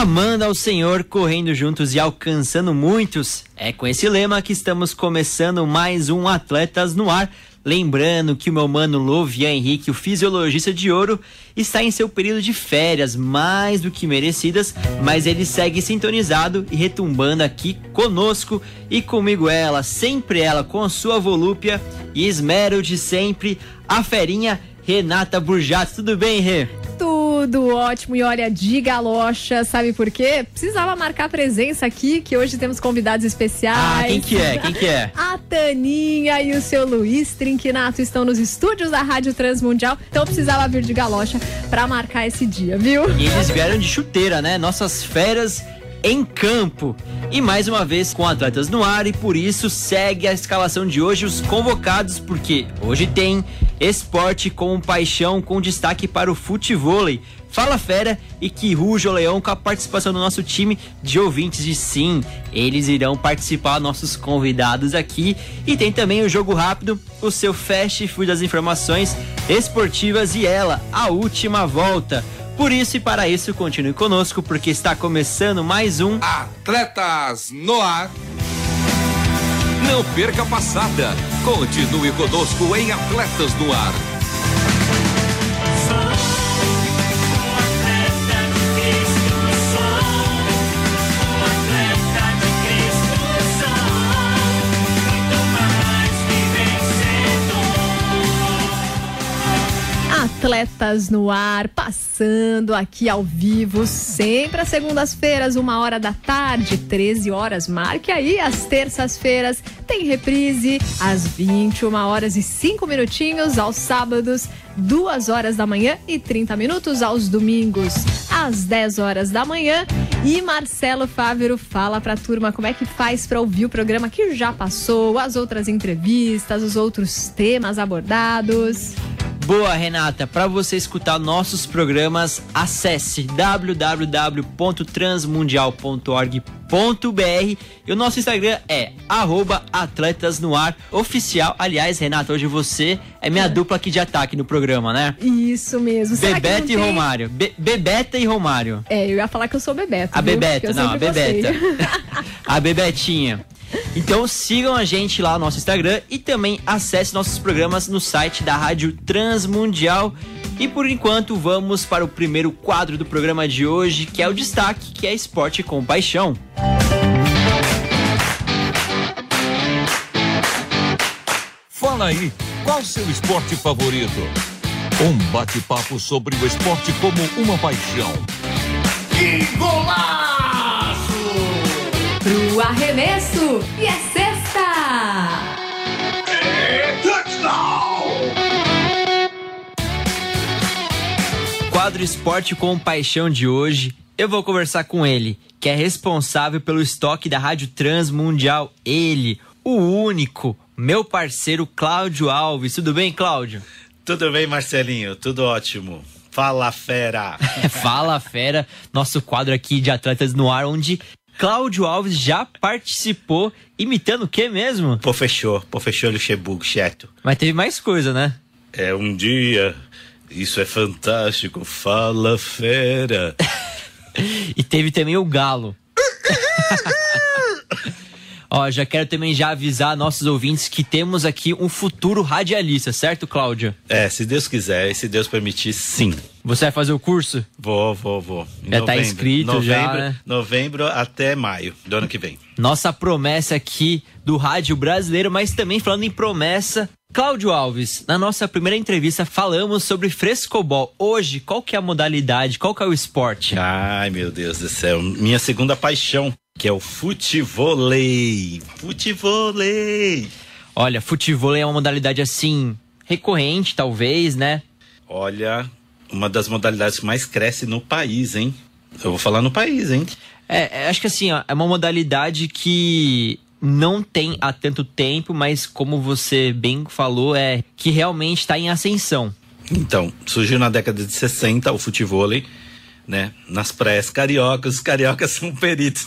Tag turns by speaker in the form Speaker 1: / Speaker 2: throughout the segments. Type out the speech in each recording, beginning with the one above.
Speaker 1: Amando ao Senhor, correndo juntos e alcançando muitos. É com esse lema que estamos começando mais um Atletas no Ar. Lembrando que o meu mano Lovian Henrique, o fisiologista de ouro, está em seu período de férias, mais do que merecidas, mas ele segue sintonizado e retumbando aqui conosco e comigo ela, sempre ela, com sua volúpia e esmero de sempre, a ferinha Renata Burjato. Tudo bem, Rê?
Speaker 2: Tudo ótimo e olha, de galocha, sabe por quê? Precisava marcar presença aqui, que hoje temos convidados especiais.
Speaker 1: Ah, quem que é? Quem que é?
Speaker 2: A Taninha e o seu Luiz Trinquinato estão nos estúdios da Rádio Transmundial, então precisava vir de galocha para marcar esse dia, viu?
Speaker 1: E eles vieram de chuteira, né? Nossas feras em campo. E mais uma vez com atletas no ar e por isso segue a escalação de hoje os convocados, porque hoje tem esporte com paixão com destaque para o futevôlei. Fala Fera e que ruja o Leão com a participação do nosso time de ouvintes e sim, eles irão participar, nossos convidados aqui. E tem também o Jogo Rápido, o seu fast food das informações esportivas e ela, a última volta. Por isso e para isso, continue conosco, porque está começando mais um
Speaker 3: Atletas no Ar. Não perca a passada. Continue conosco em Atletas no Ar.
Speaker 2: Atletas no ar, passando aqui ao vivo, sempre às segundas-feiras, uma hora da tarde, 13 horas. Marque aí, às terças-feiras tem reprise, às 21 horas e 5 minutinhos, aos sábados, 2 horas da manhã e 30 minutos, aos domingos, às 10 horas da manhã. E Marcelo Fávero fala pra turma como é que faz para ouvir o programa que já passou, as outras entrevistas, os outros temas abordados.
Speaker 1: Boa, Renata. Para você escutar nossos programas, acesse www.transmundial.org.br e o nosso Instagram é arroba Atletas no Ar Oficial. Aliás, Renata, hoje você é minha dupla aqui de ataque no programa, né?
Speaker 2: Isso mesmo.
Speaker 1: Bebeta e
Speaker 2: tem-
Speaker 1: Romário. Be- Bebeta e Romário.
Speaker 2: É, eu ia falar que eu sou Bebeta.
Speaker 1: A
Speaker 2: viu?
Speaker 1: Bebeta, não, a. Bebeta. a Bebetinha. Então sigam a gente lá no nosso Instagram e também acesse nossos programas no site da Rádio Transmundial. E por enquanto vamos para o primeiro quadro do programa de hoje, que é o destaque, que é Esporte com Paixão.
Speaker 3: Fala aí, qual seu esporte favorito? Um bate-papo sobre o esporte como uma paixão.
Speaker 2: Pro arremesso e é sexta!
Speaker 1: Quadro Esporte com Paixão de hoje, eu vou conversar com ele, que é responsável pelo estoque da Rádio Transmundial. Ele, o único, meu parceiro Cláudio Alves. Tudo bem, Cláudio?
Speaker 4: Tudo bem, Marcelinho? Tudo ótimo. Fala, fera!
Speaker 1: Fala Fera, nosso quadro aqui de Atletas no Ar, onde Cláudio Alves já participou imitando o que mesmo?
Speaker 4: Pô, fechou. Pô, fechou, Luxemburgo, certo.
Speaker 1: Mas teve mais coisa, né?
Speaker 4: É um dia. Isso é fantástico. Fala, fera!
Speaker 1: E teve também o Galo. Ó, já quero também já avisar nossos ouvintes que temos aqui um futuro radialista, certo, Cláudio?
Speaker 4: É, se Deus quiser e se Deus permitir, sim.
Speaker 1: Você vai fazer o curso?
Speaker 4: Vou, vou, vou. Em
Speaker 1: Já tá inscrito,
Speaker 4: novembro,
Speaker 1: já, né?
Speaker 4: Novembro até maio do ano que vem.
Speaker 1: Nossa promessa aqui do rádio brasileiro, mas também falando em promessa. Cláudio Alves, na nossa primeira entrevista falamos sobre frescobol. Hoje, qual que é a modalidade, qual que é o esporte?
Speaker 4: Ai, meu Deus do céu. Minha segunda paixão, que é o futevôlei. Futevôlei.
Speaker 1: Olha, futebol é uma modalidade assim, recorrente talvez, né?
Speaker 4: Olha, uma das modalidades que mais cresce no país, hein? Eu vou falar no país, hein?
Speaker 1: É, é, acho que assim, ó, é uma modalidade que não tem há tanto tempo, mas como você bem falou, é que realmente está em ascensão.
Speaker 4: Então, surgiu na década de 60 o futevôlei, né? Nas praias cariocas, os cariocas são peritos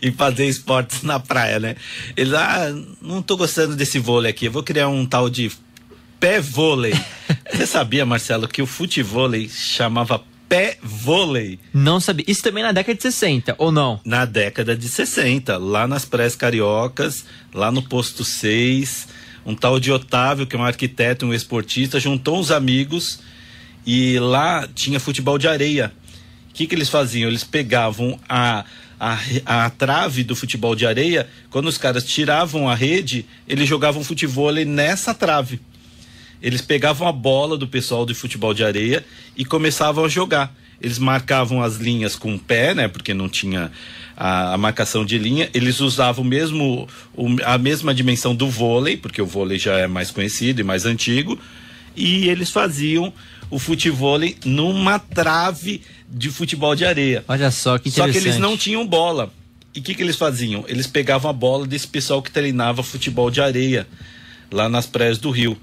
Speaker 4: em, fazer esportes na praia, né? Eles, ah, não tô gostando desse vôlei aqui, eu vou criar um tal de pé vôlei. Você sabia, Marcelo, que o futevôlei chamava pé vôlei?
Speaker 1: Não sabia. Isso também na década de 60, ou não?
Speaker 4: Na década de 60, lá nas praias cariocas, lá no posto 6, um tal de Otávio, que é um arquiteto, um esportista, juntou uns amigos e lá tinha futebol de areia. O que, que eles faziam? Eles pegavam a, a, a trave do futebol de areia, quando os caras tiravam a rede, eles jogavam futebol nessa trave. Eles pegavam a bola do pessoal do futebol de areia e começavam a jogar. Eles marcavam as linhas com o pé, né? Porque não tinha a, a marcação de linha. Eles usavam mesmo o, a mesma dimensão do vôlei, porque o vôlei já é mais conhecido e mais antigo. E eles faziam o futevôlei numa trave de futebol de areia.
Speaker 1: Olha só que interessante.
Speaker 4: Só que eles não tinham bola. E o que, que eles faziam? Eles pegavam a bola desse pessoal que treinava futebol de areia lá nas praias do Rio.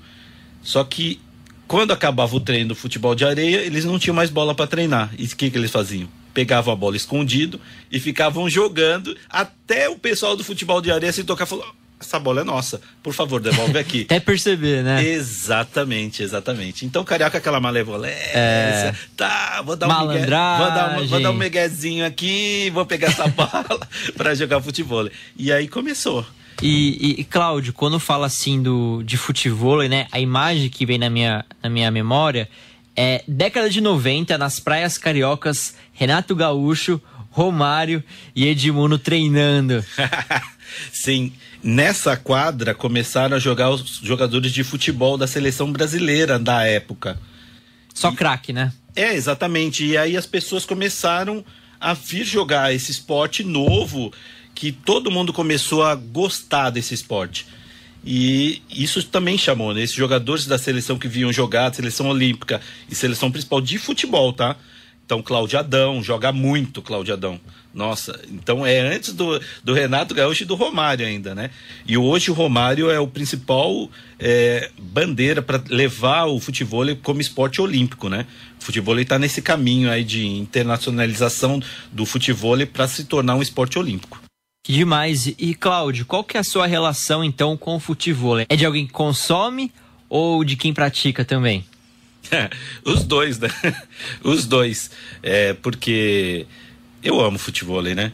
Speaker 4: Só que quando acabava o treino do futebol de areia, eles não tinham mais bola para treinar. E o que, que eles faziam? Pegavam a bola escondido e ficavam jogando até o pessoal do futebol de areia se tocar e falou: essa bola é nossa, por favor, devolve aqui.
Speaker 1: Até perceber, né?
Speaker 4: Exatamente, exatamente. Então, Carioca, aquela malemolência,
Speaker 1: É.
Speaker 4: tá, vou dar um migué, vou dar, um- vou dar um miguezinho aqui, vou pegar essa bola para jogar futebol. E aí começou.
Speaker 1: E, e, e, Cláudio, quando fala assim do, de futebol, né? A imagem que vem na minha, na minha memória é década de 90, nas praias cariocas, Renato Gaúcho, Romário e Edmundo treinando.
Speaker 4: Sim, nessa quadra começaram a jogar os jogadores de futebol da seleção brasileira da época.
Speaker 1: Só craque, né?
Speaker 4: É, exatamente. E aí as pessoas começaram a vir jogar esse esporte novo, que todo mundo começou a gostar desse esporte. E isso também chamou, né? Esses jogadores da seleção que vinham jogar, seleção olímpica e seleção principal de futebol, tá? Então, Cláudio Adão, joga muito Cláudio Adão. Nossa, então é antes do, do Renato Gaúcho e do Romário ainda, né? E hoje o Romário é o principal é, bandeira para levar o futebol como esporte olímpico, né? O futebol está nesse caminho aí de internacionalização do futebol para se tornar um esporte olímpico.
Speaker 1: Que demais. E, Cláudio, qual que é a sua relação, então, com o futebol? É de alguém que consome ou de quem pratica também?
Speaker 4: Os dois, né? Os dois. É, porque eu amo futebol, né?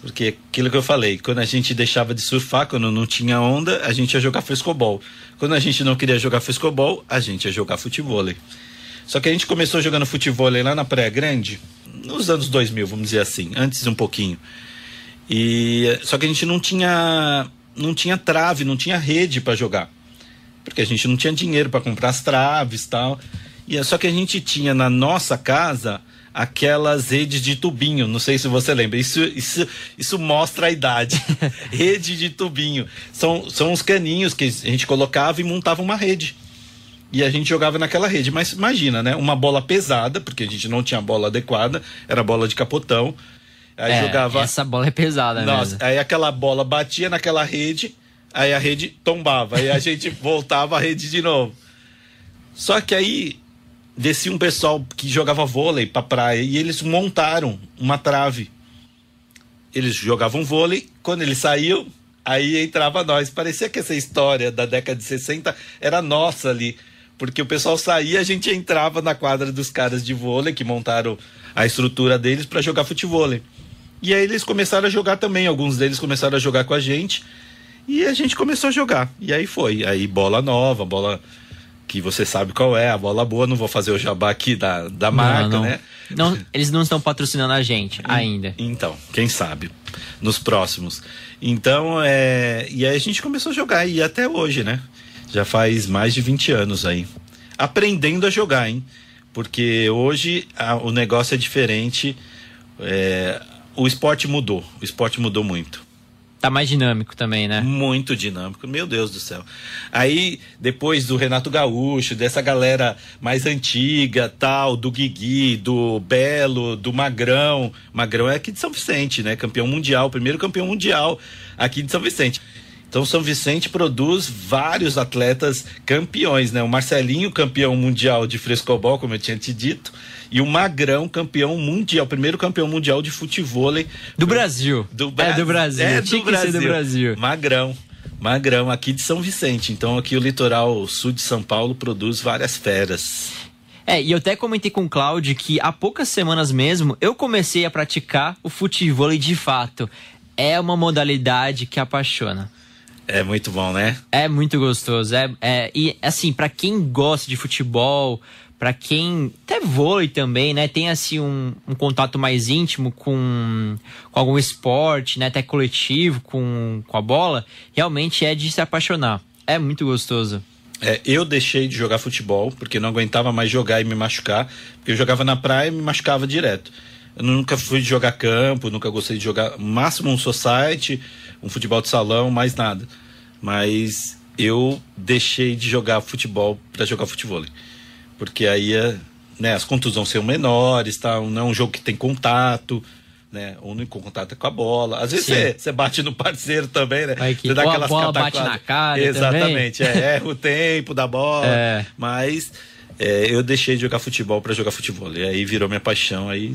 Speaker 4: Porque aquilo que eu falei, quando a gente deixava de surfar, quando não tinha onda, a gente ia jogar frescobol. Quando a gente não queria jogar frescobol, a gente ia jogar futebol. Só que a gente começou jogando futebol lá na Praia Grande, nos anos 2000, vamos dizer assim, antes um pouquinho. E só que a gente não tinha não tinha trave, não tinha rede para jogar. Porque a gente não tinha dinheiro para comprar as traves, tal. E é só que a gente tinha na nossa casa aquelas redes de tubinho, não sei se você lembra. Isso isso isso mostra a idade. rede de tubinho. São são os caninhos que a gente colocava e montava uma rede. E a gente jogava naquela rede. Mas imagina, né? Uma bola pesada, porque a gente não tinha bola adequada, era bola de capotão. Aí
Speaker 1: É,
Speaker 4: jogava.
Speaker 1: Essa bola é pesada
Speaker 4: Nossa,
Speaker 1: mesmo.
Speaker 4: aí aquela bola batia naquela rede, aí a rede tombava, aí a gente voltava a rede de novo. Só que aí descia um pessoal que jogava vôlei pra praia e eles montaram uma trave. Eles jogavam vôlei, quando eles saíam, aí entrava nós. Parecia que essa história da década de 60 era nossa ali. Porque o pessoal saía, a gente entrava na quadra dos caras de vôlei que montaram a estrutura deles para jogar futevôlei. E aí eles começaram a jogar também, alguns deles começaram a jogar com a gente. E a gente começou a jogar. E aí foi. Aí bola nova, bola que você sabe qual é, a bola boa. Não vou fazer o jabá aqui da, da marca,
Speaker 1: não, não.
Speaker 4: né?
Speaker 1: Não, eles não estão patrocinando a gente ainda.
Speaker 4: Então, quem sabe? Nos próximos. Então, é. E aí a gente começou a jogar, e até hoje, né? Já faz mais de 20 anos aí. Aprendendo a jogar, hein? Porque hoje a- o negócio é diferente. é, o esporte mudou. O esporte mudou muito.
Speaker 1: Tá mais dinâmico também, né?
Speaker 4: Muito dinâmico, meu Deus do céu. Aí, depois do Renato Gaúcho, dessa galera mais antiga, tal, do Guigui, do Belo, do Magrão. Magrão é aqui de São Vicente, né? Campeão mundial, primeiro campeão mundial aqui de São Vicente. Então, São Vicente produz vários atletas campeões, né? O Marcelinho, campeão mundial de frescobol, como eu tinha te dito, e o Magrão, campeão mundial, primeiro campeão mundial de futebol.
Speaker 1: Do Brasil.
Speaker 4: Do
Speaker 1: é do Brasil.
Speaker 4: É do Brasil.
Speaker 1: do Brasil.
Speaker 4: Magrão. Magrão, aqui de São Vicente. Então, aqui o litoral sul de São Paulo produz várias feras.
Speaker 1: É, e eu até comentei com o Cláudio que há poucas semanas mesmo eu comecei a praticar o futebol de fato. É uma modalidade que apaixona.
Speaker 4: É muito bom, né?
Speaker 1: É muito gostoso. É, é, e assim, para quem gosta de futebol, para quem. Até vôlei também, né? Tem assim um, um contato mais íntimo com, com algum esporte, né? Até coletivo, com, com a bola, realmente é de se apaixonar. É muito gostoso.
Speaker 4: É, eu deixei de jogar futebol porque não aguentava mais jogar e me machucar. Porque eu jogava na praia e me machucava direto. Eu nunca fui jogar campo, nunca gostei de jogar. Máximo um society, um futebol de salão, mais nada. Mas eu deixei de jogar futebol para jogar futebol. Porque aí né, as contusões são menores, tá? não é um jogo que tem contato. Né? O único contato é com a bola. Às vezes você bate no parceiro também, né? Você dá
Speaker 1: ou a
Speaker 4: aquelas
Speaker 1: bola bate na cara
Speaker 4: Exatamente, é, erra o tempo da bola.
Speaker 1: É.
Speaker 4: Mas é, eu deixei de jogar futebol para jogar futebol. E aí virou minha paixão. Aí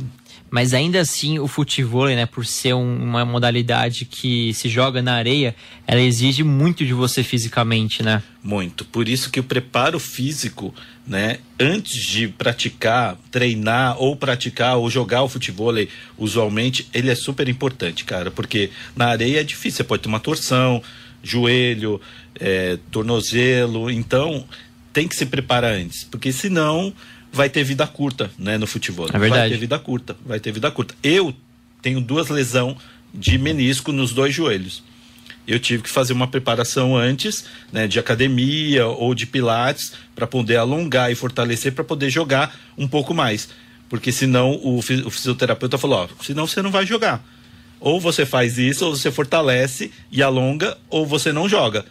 Speaker 1: Mas ainda assim, o futebol, né, por ser um- uma modalidade que se joga na areia, ela exige muito de você fisicamente, né?
Speaker 4: Muito. Por isso que o preparo físico, né, antes de praticar, treinar ou praticar ou jogar o futebol, usualmente, ele é super importante, cara, porque na areia é difícil, você pode ter uma torção, joelho, é, tornozelo, então tem que se preparar antes, porque senão vai ter vida curta, né, no futebol.
Speaker 1: É verdade.
Speaker 4: Vai ter vida curta, vai ter vida curta. Eu tenho duas lesões de menisco nos dois joelhos eu tive que fazer uma preparação antes, né, de academia ou de pilates, para poder alongar e fortalecer, para poder jogar um pouco mais. Porque senão o, fi- o fisioterapeuta falou: ó, senão você não vai jogar. Ou você faz isso, ou você fortalece e alonga, ou você não joga.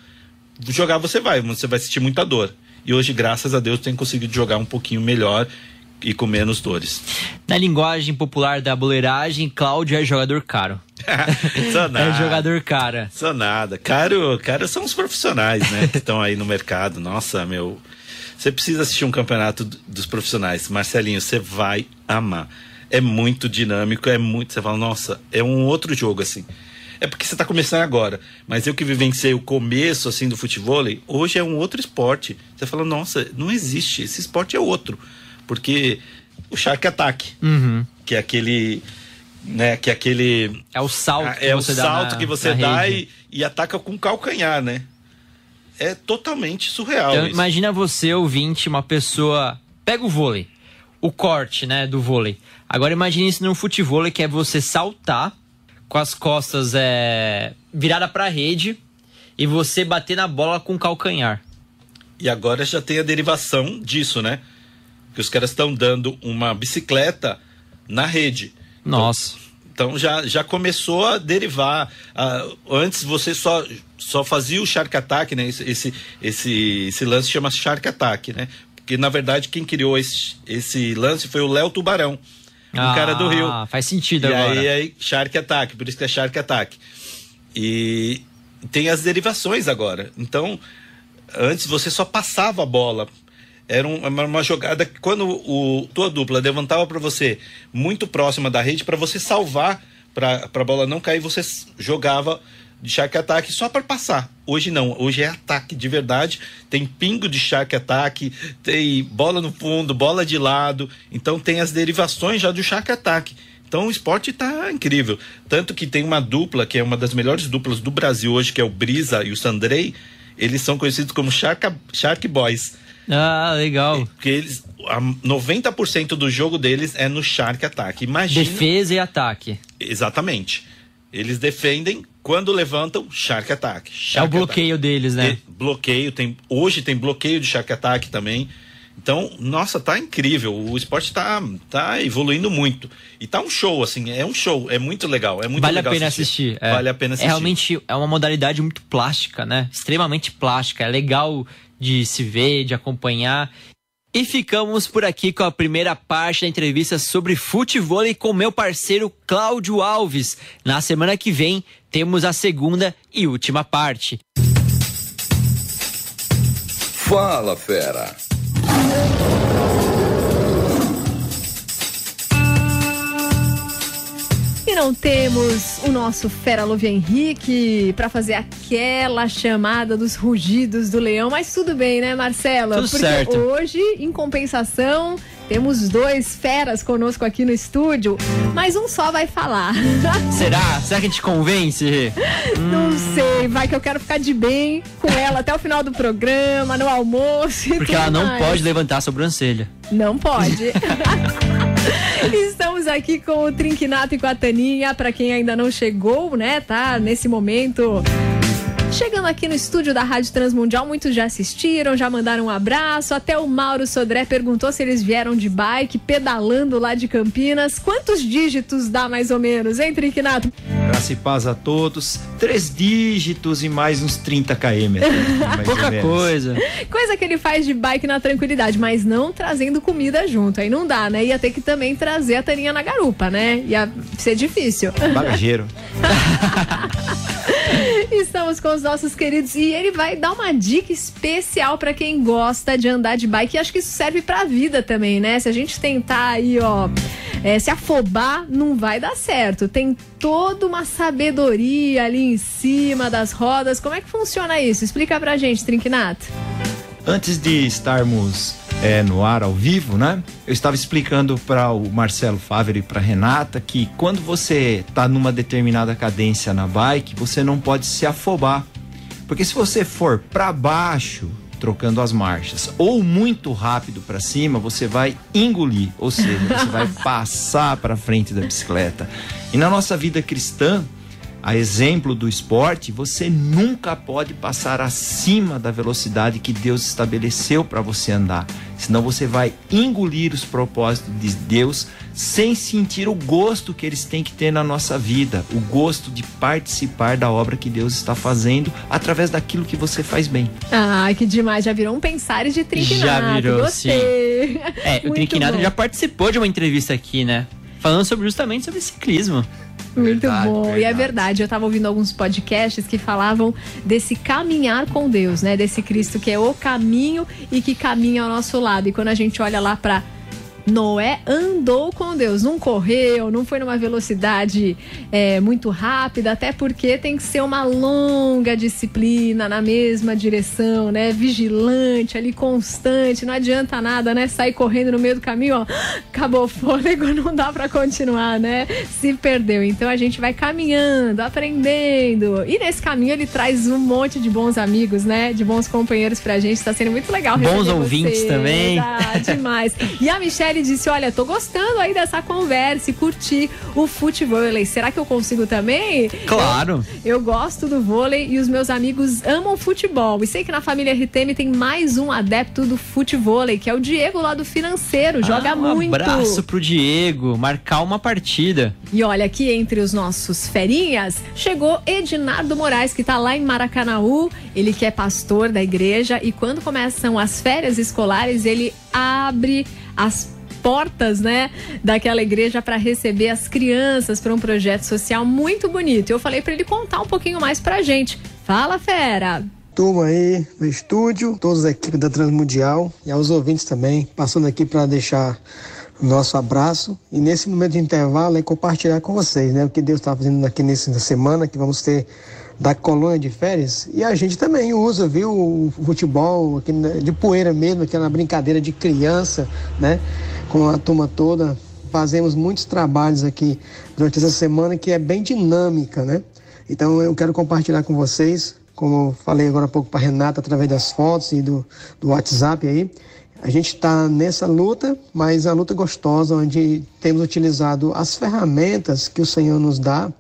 Speaker 4: Jogar você vai, mas você vai sentir muita dor. E hoje, graças a Deus, tem conseguido jogar um pouquinho melhor e com menos dores.
Speaker 1: Na linguagem popular da boleiragem, Cláudio é jogador caro. É jogador cara.
Speaker 4: Sou nada. Caro, caro são os profissionais, né? Que estão aí no mercado. Nossa, meu. Você precisa assistir um campeonato dos profissionais. Marcelinho, você vai amar. É muito dinâmico, é muito. Você fala, nossa, é um outro jogo, assim. É porque você está começando agora. Mas eu que vivenciei o começo, assim, do futebol, hoje é um outro esporte. Você fala, nossa, não existe. Esse esporte é outro. Porque o Shark Attack,
Speaker 1: Uhum.
Speaker 4: que é aquele. Né, que é aquele
Speaker 1: É o salto
Speaker 4: ah,
Speaker 1: que
Speaker 4: é
Speaker 1: você
Speaker 4: o
Speaker 1: dá
Speaker 4: salto
Speaker 1: na-
Speaker 4: que você dá e, e ataca com calcanhar, né? É totalmente surreal.
Speaker 1: Então, imagina você, ouvinte, uma pessoa. Pega o vôlei. O corte, né, do vôlei. Agora imagine isso no futebol, que é você saltar com as costas é, virada pra rede e você bater na bola com o calcanhar.
Speaker 4: E agora já tem a derivação disso, né? Que os caras estão dando uma bicicleta na rede.
Speaker 1: Nossa.
Speaker 4: Então já, já começou a derivar. Ah, antes você só, só fazia o Shark Attack, né? Esse, esse, esse, esse lance chama Shark Attack, né? Porque na verdade quem criou esse, esse lance foi o Léo Tubarão, um cara do Rio.
Speaker 1: Ah, faz sentido
Speaker 4: E
Speaker 1: agora.
Speaker 4: aí, aí, Shark Attack, por isso que é Shark Attack. E tem as derivações agora. Então, antes você só passava a bola. Era um- uma, uma jogada que quando o tua dupla levantava para você muito próxima da rede, para você salvar, para a bola não cair, você jogava de Shark Attack só para passar. Hoje não, hoje é ataque de verdade. Tem pingo de Shark Attack, tem bola no fundo, bola de lado. Então tem as derivações já do Shark Attack. Então o esporte tá incrível. Tanto que tem uma dupla, que é uma das melhores duplas do Brasil hoje, que é o Brisa e o Sandrei. Eles são conhecidos como Shark, Shark Boys.
Speaker 1: Ah, legal.
Speaker 4: Porque eles. a 90% do jogo deles é no Shark Attack. Imagina.
Speaker 1: Defesa e ataque.
Speaker 4: Exatamente. Eles defendem quando levantam Shark Attack.
Speaker 1: é o
Speaker 4: Shark
Speaker 1: bloqueio deles, né?
Speaker 4: e bloqueio, tem, hoje tem bloqueio de Shark Attack também. Então, nossa, tá incrível. O esporte tá, tá evoluindo muito. E tá um show, assim, é um show. É muito legal. É muito
Speaker 1: vale
Speaker 4: legal
Speaker 1: a pena assistir. assistir. É.
Speaker 4: Vale a pena assistir.
Speaker 1: É realmente é uma modalidade muito plástica, né? Extremamente plástica. É legal de se ver, de acompanhar. E ficamos por aqui com a primeira parte da entrevista sobre futebol com meu parceiro Cláudio Alves. Na semana que vem temos a segunda e última parte.
Speaker 3: Fala, fera!
Speaker 2: Não temos o nosso Fera Love Henrique para fazer aquela chamada dos rugidos do leão, mas tudo bem, né, Marcelo?
Speaker 1: Tudo
Speaker 2: Porque
Speaker 1: certo.
Speaker 2: hoje, em compensação, temos dois feras conosco aqui no estúdio, mas um só vai falar.
Speaker 1: Será? Será que a gente convence?
Speaker 2: Não sei, vai que eu quero ficar de bem com ela até o final do programa, no almoço. e
Speaker 1: Porque ela não
Speaker 2: mais.
Speaker 1: pode levantar a sobrancelha.
Speaker 2: Não pode. Estamos aqui com o Trinquinato e com a Taninha, para quem ainda não chegou, né, tá nesse momento Chegando aqui no estúdio da Rádio Transmundial, muitos já assistiram, já mandaram um abraço. Até o Mauro Sodré perguntou se eles vieram de bike, pedalando lá de Campinas. Quantos dígitos dá mais ou menos, hein, Trinquinato?
Speaker 5: Graça e paz a todos. Três dígitos e mais uns 30 km. ou
Speaker 1: Pouca coisa.
Speaker 2: Coisa que ele faz de bike na tranquilidade, mas não trazendo comida junto. Aí não dá, né? Ia ter que também trazer a Taninha na garupa, né? Ia ser difícil.
Speaker 5: Bagageiro.
Speaker 2: Estamos com os nossos queridos e ele vai dar uma dica especial para quem gosta de andar de bike. E acho que isso serve pra vida também, né? Se a gente tentar aí, ó, é, se afobar, não vai dar certo. Tem toda uma sabedoria ali em cima das rodas. Como é que funciona isso? Explica pra gente, Trinquinato.
Speaker 5: Antes de estarmos é, no ar ao vivo, né? Eu estava explicando para o Marcelo Fávero e para Renata que quando você está numa determinada cadência na bike, você não pode se afobar. Porque se você for para baixo, trocando as marchas, ou muito rápido para cima, você vai engolir, ou seja, você vai passar para frente da bicicleta. E na nossa vida cristã, a exemplo do esporte, você nunca pode passar acima da velocidade que Deus estabeleceu para você andar. Senão você vai engolir os propósitos de Deus sem sentir o gosto que eles têm que ter na nossa vida, o gosto de participar da obra que Deus está fazendo através daquilo que você faz bem.
Speaker 2: Ai, que demais. Já virou um pensares de Trinquinato.
Speaker 1: Já virou,
Speaker 2: Gostei.
Speaker 1: É, o
Speaker 2: Muito
Speaker 1: Trinquinato
Speaker 2: bom.
Speaker 1: já participou de uma entrevista aqui, né? Falando sobre justamente sobre ciclismo.
Speaker 2: Muito
Speaker 5: Verdade,
Speaker 2: bom. E é
Speaker 5: verdade.
Speaker 2: verdade, eu tava ouvindo alguns podcasts que falavam desse caminhar com Deus, né? Desse Cristo que é o caminho e que caminha ao nosso lado. E quando a gente olha lá pra Noé andou com Deus, não correu, não foi numa velocidade é, muito rápida, até porque tem que ser uma longa disciplina na mesma direção, né? Vigilante, ali constante, não adianta nada, né? Sair correndo no meio do caminho, ó, acabou o fôlego, não dá pra continuar, né? Se perdeu. Então a gente vai caminhando, aprendendo. E nesse caminho ele traz um monte de bons amigos, né? De bons companheiros pra gente. Tá sendo muito legal
Speaker 1: Bons ouvintes
Speaker 2: você.
Speaker 1: também.
Speaker 2: Ah, demais. E a Michelle disse: Olha, tô gostando aí dessa conversa e curti o futebol. Será que eu consigo também?
Speaker 1: Claro.
Speaker 2: Eu, eu gosto do vôlei e os meus amigos amam futebol. E sei que na família RTM tem mais um adepto do futebol, que é o Diego lá do financeiro. Joga
Speaker 1: Ah, um
Speaker 2: muito.
Speaker 1: abraço pro Diego, marcar uma partida.
Speaker 2: E olha, aqui entre os nossos ferinhas, chegou Edinardo Moraes, que tá lá em Maracanaú. Ele que é pastor da igreja e quando começam as férias escolares, ele abre as portas, né, daquela igreja para receber as crianças para um projeto social muito bonito. Eu falei para ele contar um pouquinho mais pra gente. Fala, fera.
Speaker 6: turma aí no estúdio, todas as equipes da Transmundial e aos ouvintes também, passando aqui para deixar o nosso abraço e nesse momento de intervalo é compartilhar com vocês, né, o que Deus está fazendo aqui nessa semana que vamos ter da colônia de férias e a gente também usa, viu, o futebol aqui de poeira mesmo, aquela brincadeira de criança, né, com a turma toda. Fazemos muitos trabalhos aqui durante essa semana que é bem dinâmica, né? Então eu quero compartilhar com vocês, como eu falei agora há pouco para Renata através das fotos e do, do WhatsApp aí. A gente está nessa luta, mas a luta gostosa, onde temos utilizado as ferramentas que o Senhor nos dá,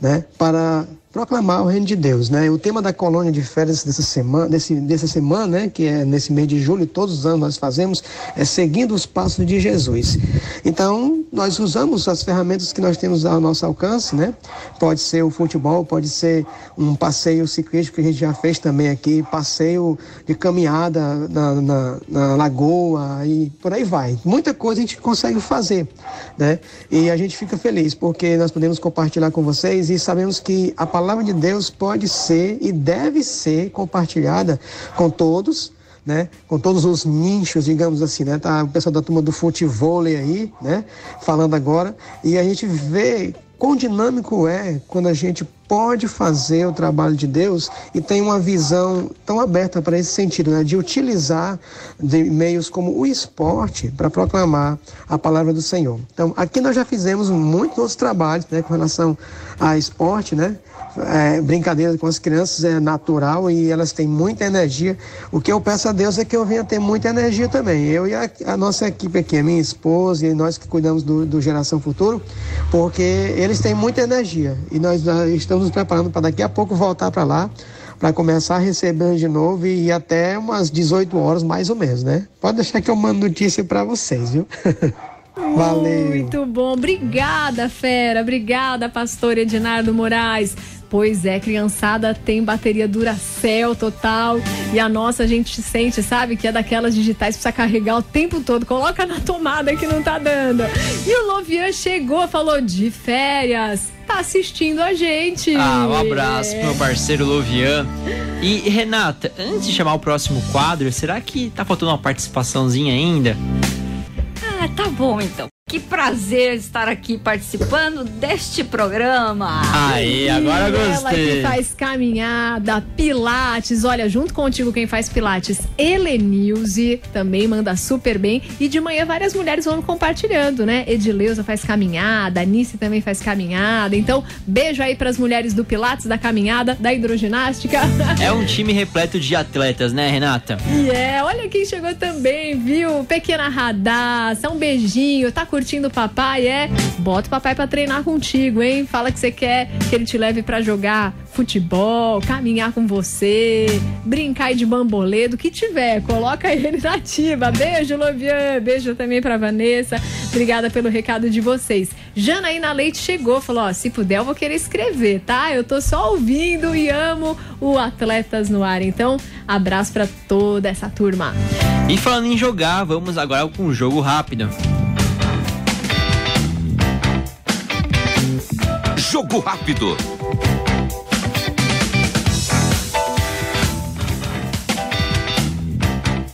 Speaker 6: né, para proclamar o reino de Deus, né? O tema da colônia de férias dessa semana, desse, dessa semana, né, que é nesse mês de julho, todos os anos nós fazemos, é seguindo os passos de Jesus. Então, nós usamos as ferramentas que nós temos ao nosso alcance, né? Pode ser o futebol, pode ser um passeio ciclístico que a gente já fez também aqui, passeio de caminhada na, na, na lagoa e por aí vai. Muita coisa a gente consegue fazer, né? E a gente fica feliz porque nós podemos compartilhar com vocês e sabemos que a palavra de Deus pode ser e deve ser compartilhada com todos, né? Com todos os nichos, digamos assim, né? Tá o pessoal da turma do futebol aí, né? Falando agora e a gente vê quão dinâmico é quando a gente pode fazer o trabalho de Deus e tem uma visão tão aberta para esse sentido, né? de utilizar de meios como o esporte para proclamar a palavra do Senhor. Então, aqui nós já fizemos muitos outros trabalhos né, com relação a esporte, né? É, brincadeira com as crianças é natural e elas têm muita energia. O que eu peço a Deus é que eu venha ter muita energia também. Eu e a, a nossa equipe aqui, a minha esposa e nós que cuidamos do, do Geração Futuro, porque eles têm muita energia e nós estamos nos preparando para daqui a pouco voltar para lá para começar a receber de novo e até umas 18 horas mais ou menos, né? Pode deixar que eu mando notícia para vocês, viu? Valeu.
Speaker 2: Muito bom. Obrigada, fera. Obrigada, pastor Edinardo Moraes. Pois é, criançada tem bateria Duracell total. E a nossa a gente sente, sabe, que é daquelas digitais que precisa carregar o tempo todo. Coloca na tomada que não tá dando. E o Lovian chegou, falou de férias. Tá assistindo a gente.
Speaker 1: Ah, um abraço pro meu parceiro Lovian. E Renata, antes de chamar o próximo quadro, será que tá faltando uma participaçãozinha ainda?
Speaker 7: Ah, tá bom então. Que prazer estar aqui participando deste programa.
Speaker 1: Aí, agora
Speaker 2: e
Speaker 1: gostei.
Speaker 2: Ela que faz caminhada, pilates. Olha, junto contigo quem faz pilates, Helenilze, também manda super bem. E de manhã várias mulheres vão compartilhando, né? Edileuza faz caminhada, Anice também faz caminhada. Então, beijo aí pras mulheres do pilates, da caminhada, da hidroginástica.
Speaker 1: É um time repleto de atletas, né, Renata?
Speaker 2: E é, olha quem chegou também, viu? Pequena Radassa, um beijinho, tá curtindo o papai? É, bota o papai pra treinar contigo, hein? Fala que você quer que ele te leve pra jogar futebol, caminhar com você, brincar de bambolê, do que tiver, coloca ele na ativa. Beijo, Lovian, beijo também pra Vanessa. Obrigada pelo recado de vocês. Janaína Leite chegou, falou: ó, se puder, eu vou querer escrever, tá? Eu tô só ouvindo e amo o Atletas no Ar. Então, abraço pra toda essa turma.
Speaker 1: E falando em jogar, vamos agora com um jogo rápido.
Speaker 3: Jogo rápido.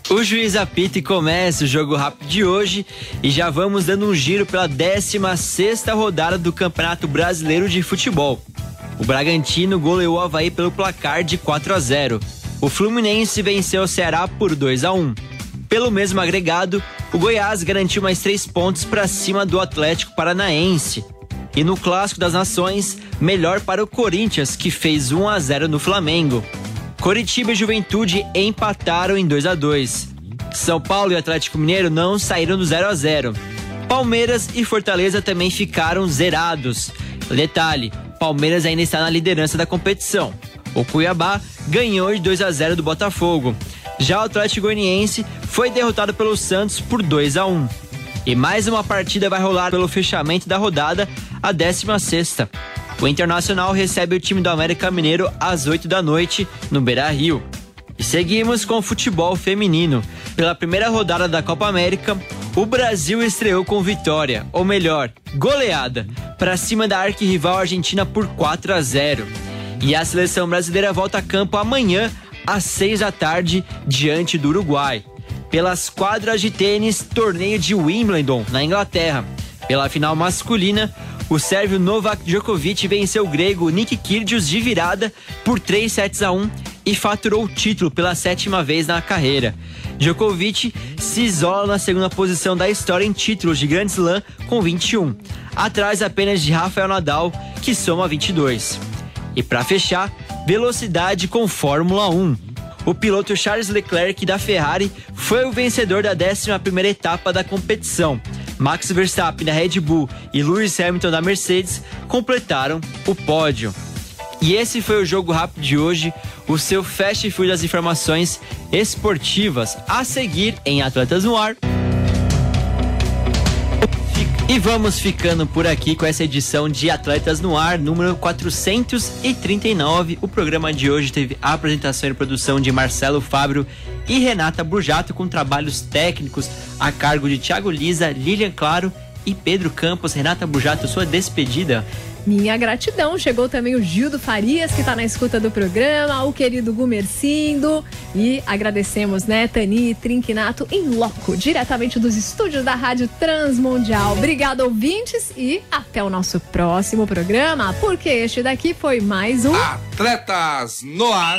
Speaker 1: O juiz apita e começa o jogo rápido de hoje e já vamos dando um giro pela 16 rodada do Campeonato Brasileiro de Futebol. O Bragantino goleou o Havaí pelo placar de 4 a 0. O Fluminense venceu o Ceará por 2 a 1. Pelo mesmo agregado, o Goiás garantiu mais três pontos para cima do Atlético Paranaense. E no Clássico das Nações, melhor para o Corinthians, que fez 1 a 0 no Flamengo. Coritiba e Juventude empataram em 2 a 2. São Paulo e Atlético Mineiro não saíram do 0 a 0. Palmeiras e Fortaleza também ficaram zerados. Detalhe: Palmeiras ainda está na liderança da competição. O Cuiabá ganhou de 2 a 0 do Botafogo. Já o Atlético Goianiense foi derrotado pelo Santos por 2 a 1. E mais uma partida vai rolar pelo fechamento da rodada, a 16 o Internacional recebe o time do América Mineiro às 8 da noite no Beira Rio. E seguimos com o futebol feminino. Pela primeira rodada da Copa América, o Brasil estreou com vitória, ou melhor, goleada, para cima da arquirrival Argentina por 4 a 0. E a seleção brasileira volta a campo amanhã às 6 da tarde diante do Uruguai. Pelas quadras de tênis, torneio de Wimbledon, na Inglaterra. Pela final masculina, o sérvio Novak Djokovic venceu o grego Nick Kyrgios de virada por 3 sets a 1 e faturou o título pela sétima vez na carreira. Djokovic se isola na segunda posição da história em títulos de Grand Slam com 21, atrás apenas de Rafael Nadal, que soma 22. E para fechar, velocidade com Fórmula 1. O piloto Charles Leclerc da Ferrari foi o vencedor da 11ª etapa da competição. Max Verstappen da Red Bull e Lewis Hamilton da Mercedes completaram o pódio. E esse foi o Jogo Rápido de hoje, o seu fast food das informações esportivas a seguir em Atletas no Ar. E vamos ficando por aqui com essa edição de Atletas no Ar, número 439. O programa de hoje teve a apresentação e produção de Marcelo Fábio e Renata Burjato, com trabalhos técnicos a cargo de Thiago Lisa, Lilian Claro e Pedro Campos. Renata Burjato, sua despedida.
Speaker 2: Minha gratidão. Chegou também o Gildo Farias, que está na escuta do programa, o querido Gumercindo. E agradecemos, né, Tani Trinquinato em loco, diretamente dos estúdios da Rádio Transmundial. Obrigado, ouvintes, e até o nosso próximo programa, porque este daqui foi mais um
Speaker 3: Atletas no Ar.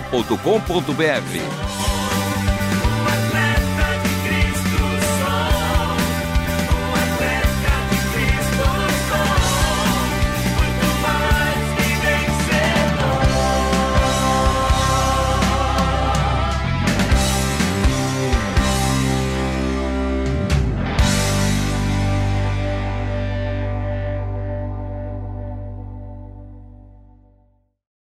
Speaker 3: transmundial.com.br.